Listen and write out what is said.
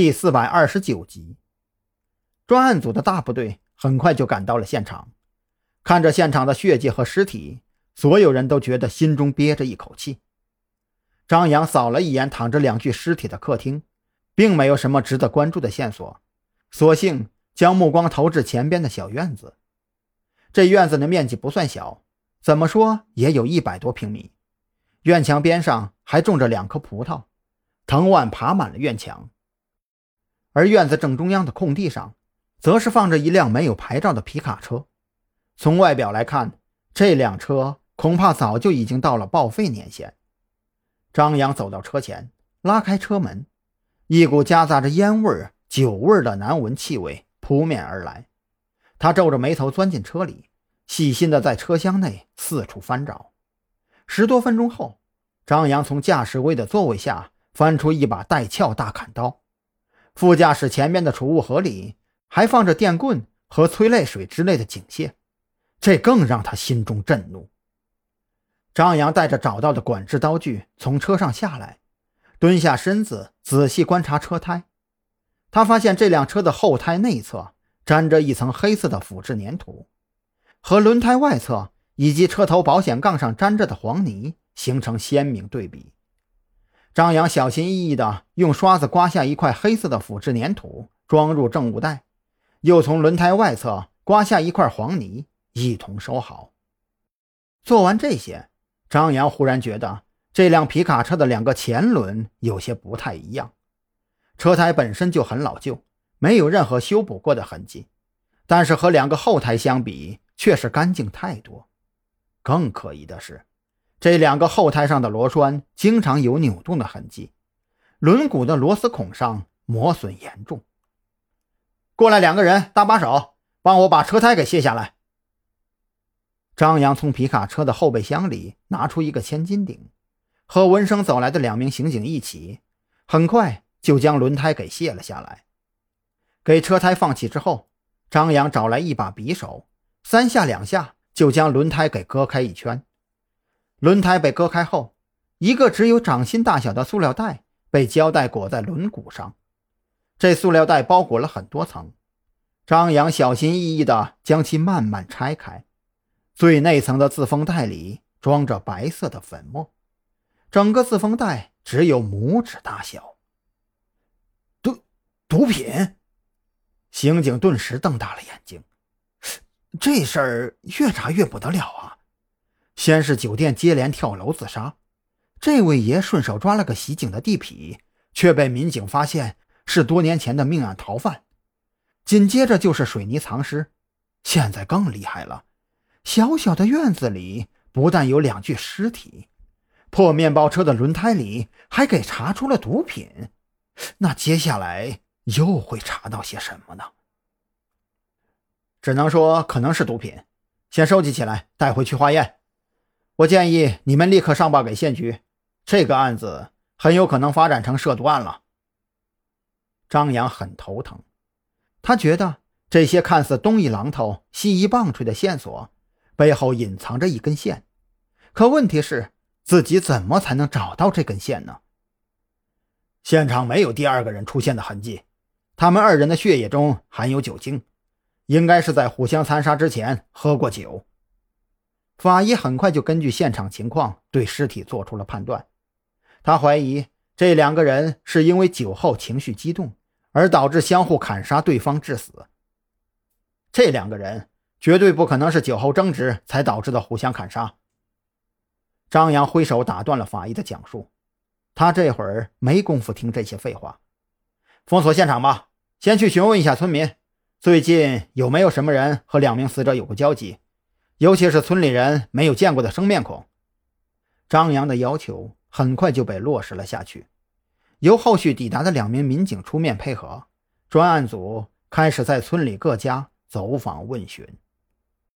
第四百二十九集。专案组的大部队很快就赶到了现场，看着现场的血迹和尸体，所有人都觉得心中憋着一口气。张扬扫了一眼躺着两具尸体的客厅，并没有什么值得关注的线索，索性将目光投至前边的小院子。这院子的面积不算小，怎么说也有一百多平米。院墙边上还种着两棵葡萄，藤蔓爬满了院墙。而院子正中央的空地上，则是放着一辆没有牌照的皮卡车。从外表来看，这辆车恐怕早就已经到了报废年限。张扬走到车前，拉开车门，一股夹杂着烟味、酒味的难闻气味扑面而来。他皱着眉头钻进车里，细心的在车厢内四处翻找。十多分钟后，张扬从驾驶位的座位下翻出一把带鞘大砍刀，副驾驶前面的储物盒里还放着电棍和催泪水之类的警械，这更让他心中震怒。张扬带着找到的管制刀具从车上下来，蹲下身子仔细观察车胎，他发现这辆车的后胎内侧。沾着一层黑色的腐质粘土，和轮胎外侧以及车头保险杠上沾着的黄泥形成鲜明对比。张扬小心翼翼地用刷子刮下一块黑色的腐质粘土，装入证物袋，又从轮胎外侧刮下一块黄泥，一同收好。做完这些，张扬忽然觉得这辆皮卡车的两个前轮有些不太一样，车胎本身就很老旧。没有任何修补过的痕迹，但是和两个后胎相比，却是干净太多。更可疑的是，这两个后胎上的螺栓经常有扭动的痕迹，轮毂的螺丝孔上磨损严重。过来两个人，搭把手，帮我把车胎给卸下来。张扬从皮卡车的后备箱里拿出一个千斤顶，和闻声走来的两名刑警一起，很快就将轮胎给卸了下来。给车胎放气之后，张扬找来一把匕首，三下两下就将轮胎给割开一圈。轮胎被割开后，一个只有掌心大小的塑料袋被胶带裹在轮毂上，这塑料袋包裹了很多层。张扬小心翼翼地将其慢慢拆开，最内层的自封袋里装着白色的粉末，整个自封袋只有拇指大小。毒毒品。刑警顿时瞪大了眼睛，这事儿越查越不得了啊！先是酒店接连跳楼自杀，这位爷顺手抓了个袭警的地痞，却被民警发现是多年前的命案逃犯。紧接着就是水泥藏尸，现在更厉害了，小小的院子里不但有两具尸体，破面包车的轮胎里还给查出了毒品。那接下来……又会查到些什么呢？只能说可能是毒品，先收集起来带回去化验。我建议你们立刻上报给县局，这个案子很有可能发展成涉毒案了。张扬很头疼，他觉得这些看似东一榔头西一棒槌的线索背后隐藏着一根线，可问题是自己怎么才能找到这根线呢？现场没有第二个人出现的痕迹。他们二人的血液中含有酒精，应该是在互相残杀之前喝过酒。法医很快就根据现场情况对尸体做出了判断，他怀疑这两个人是因为酒后情绪激动而导致相互砍杀对方致死。这两个人绝对不可能是酒后争执才导致的互相砍杀。张扬挥手打断了法医的讲述，他这会儿没工夫听这些废话，封锁现场吧。先去询问一下村民，最近有没有什么人和两名死者有过交集，尤其是村里人没有见过的生面孔。张扬的要求很快就被落实了下去，由后续抵达的两名民警出面配合，专案组开始在村里各家走访问询。